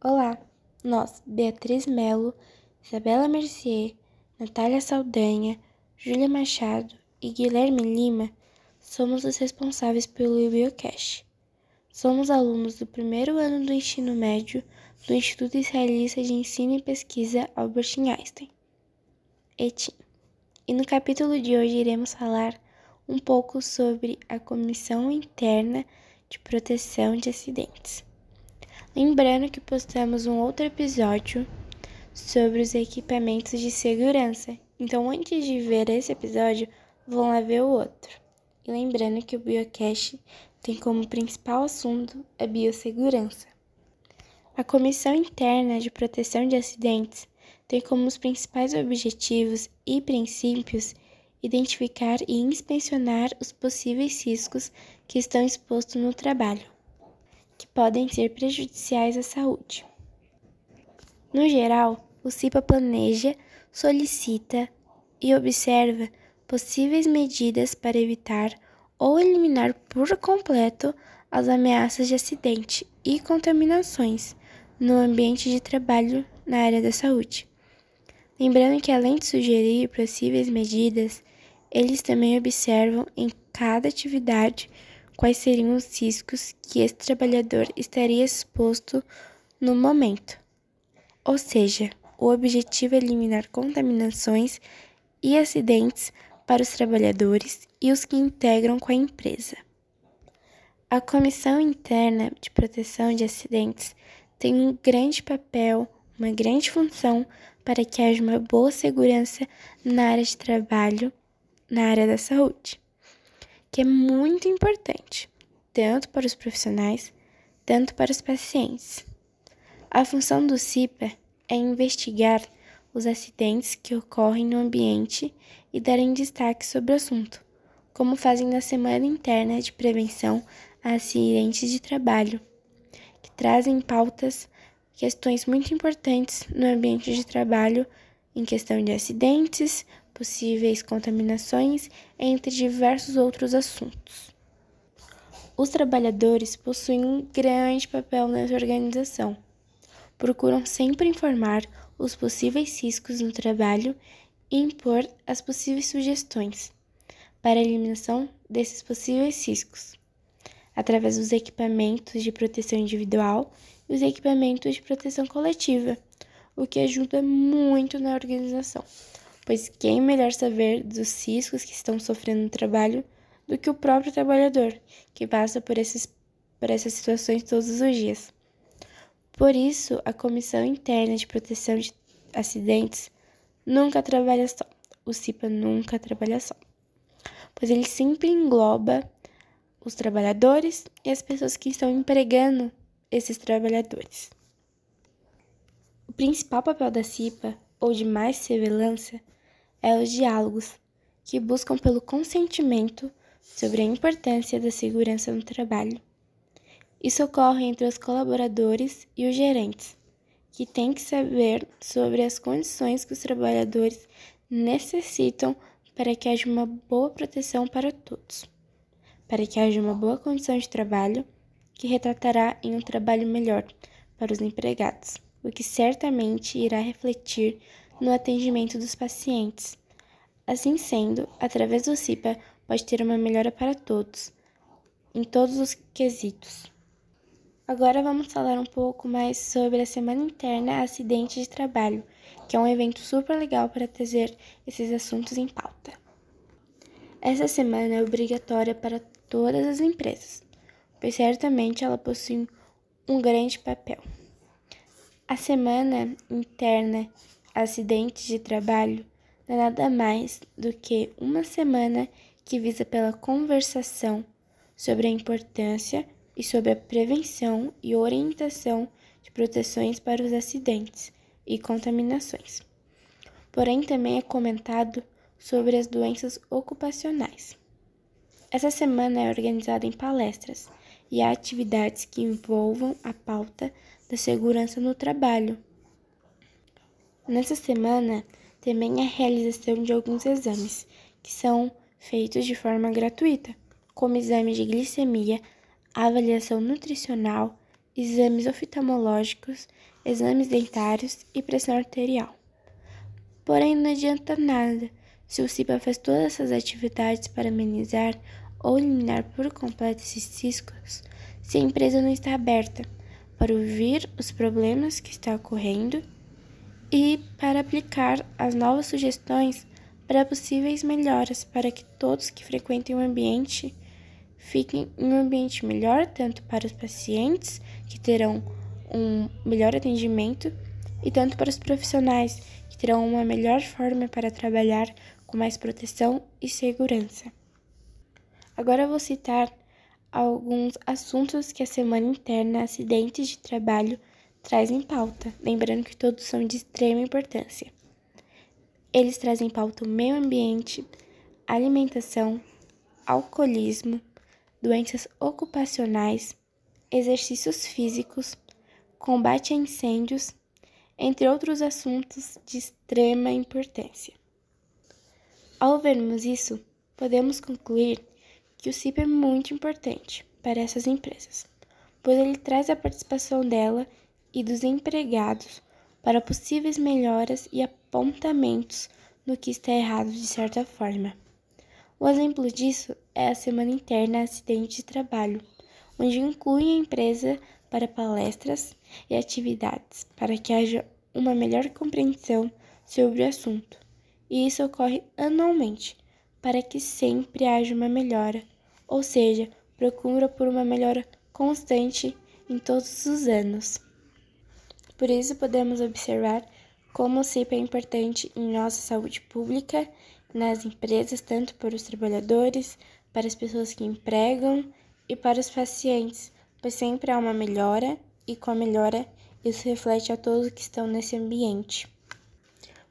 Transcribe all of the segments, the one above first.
Olá, nós, Beatriz Melo, Isabela Mercier, Natália Saldanha, Júlia Machado e Guilherme Lima, somos os responsáveis pelo Biocast. Somos alunos do primeiro ano do ensino médio do Instituto Israelita de Ensino e Pesquisa Albert Einstein, ETIM. E no capítulo de hoje iremos falar um pouco sobre a Comissão Interna de Proteção de Acidentes. Lembrando que postamos um outro episódio sobre os equipamentos de segurança. Então, antes de ver esse episódio, vão lá ver o outro. E lembrando que o Biocast tem como principal assunto a biossegurança. A Comissão Interna de Proteção de Acidentes tem como os principais objetivos e princípios identificar e inspecionar os possíveis riscos que estão expostos no trabalho que podem ser prejudiciais à saúde. No geral, o CIPA planeja, solicita e observa possíveis medidas para evitar ou eliminar por completo as ameaças de acidente e contaminações no ambiente de trabalho na área da saúde. Lembrando que, além de sugerir possíveis medidas, eles também observam em cada atividade quais seriam os riscos que esse trabalhador estaria exposto no momento. Ou seja, o objetivo é eliminar contaminações e acidentes para os trabalhadores e os que integram com a empresa. A Comissão Interna de Proteção de Acidentes tem um grande papel, uma grande função para que haja uma boa segurança na área de trabalho, na área da saúde que é muito importante, tanto para os profissionais, tanto para os pacientes. A função do CIPA é investigar os acidentes que ocorrem no ambiente e darem destaque sobre o assunto, como fazem na Semana Interna de Prevenção a Acidentes de Trabalho, que trazem pautas questões muito importantes no ambiente de trabalho em questão de acidentes, possíveis contaminações, entre diversos outros assuntos. Os trabalhadores possuem um grande papel nessa organização. Procuram sempre informar os possíveis riscos no trabalho e impor as possíveis sugestões para a eliminação desses possíveis riscos, através dos equipamentos de proteção individual e os equipamentos de proteção coletiva, o que ajuda muito na organização pois quem melhor saber dos riscos que estão sofrendo no trabalho do que o próprio trabalhador, que passa por, esses, por essas situações todos os dias. Por isso, a Comissão Interna de Proteção de Acidentes nunca trabalha só. O CIPA nunca trabalha só, pois ele sempre engloba os trabalhadores e as pessoas que estão empregando esses trabalhadores. O principal papel da CIPA, ou de mais surveillância, é os diálogos, que buscam pelo consentimento sobre a importância da segurança no trabalho. Isso ocorre entre os colaboradores e os gerentes, que têm que saber sobre as condições que os trabalhadores necessitam para que haja uma boa proteção para todos, para que haja uma boa condição de trabalho que retratará em um trabalho melhor para os empregados, o que certamente irá refletir no atendimento dos pacientes. Assim sendo, através do CIPA pode ter uma melhora para todos, em todos os quesitos. Agora vamos falar um pouco mais sobre a Semana Interna Acidente de Trabalho, que é um evento super legal para trazer esses assuntos em pauta. Essa semana é obrigatória para todas as empresas, pois certamente ela possui um grande papel. A Semana Interna acidentes de trabalho não é nada mais do que uma semana que visa pela conversação sobre a importância e sobre a prevenção e orientação de proteções para os acidentes e contaminações. Porém, também é comentado sobre as doenças ocupacionais. Essa semana é organizada em palestras e atividades que envolvam a pauta da segurança no trabalho, Nessa semana, também a realização de alguns exames, que são feitos de forma gratuita, como exame de glicemia, avaliação nutricional, exames oftalmológicos, exames dentários e pressão arterial. Porém, não adianta nada se o CIPA faz todas essas atividades para amenizar ou eliminar por completo esses riscos, se a empresa não está aberta para ouvir os problemas que está ocorrendo e para aplicar as novas sugestões para possíveis melhoras para que todos que frequentem o ambiente fiquem em um ambiente melhor, tanto para os pacientes, que terão um melhor atendimento, e tanto para os profissionais, que terão uma melhor forma para trabalhar com mais proteção e segurança. Agora vou citar alguns assuntos que a Semana Interna Acidentes de Trabalho traz em pauta, lembrando que todos são de extrema importância. Eles trazem em pauta o meio ambiente, alimentação, alcoolismo, doenças ocupacionais, exercícios físicos, combate a incêndios, entre outros assuntos de extrema importância. Ao vermos isso, podemos concluir que o CIP é muito importante para essas empresas, pois ele traz a participação dela e dos empregados para possíveis melhoras e apontamentos no que está errado de certa forma. Um exemplo disso é a Semana Interna Acidente de Trabalho, onde inclui a empresa para palestras e atividades para que haja uma melhor compreensão sobre o assunto. E isso ocorre anualmente, para que sempre haja uma melhora, ou seja, procura por uma melhora constante em todos os anos. Por isso, podemos observar como o CIP é importante em nossa saúde pública, nas empresas, tanto para os trabalhadores, para as pessoas que empregam e para os pacientes, pois sempre há uma melhora e com a melhora isso reflete a todos que estão nesse ambiente.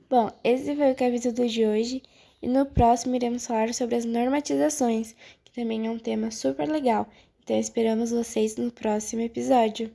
Bom, esse foi o capítulo de hoje e no próximo iremos falar sobre as normatizações, que também é um tema super legal. Então esperamos vocês no próximo episódio.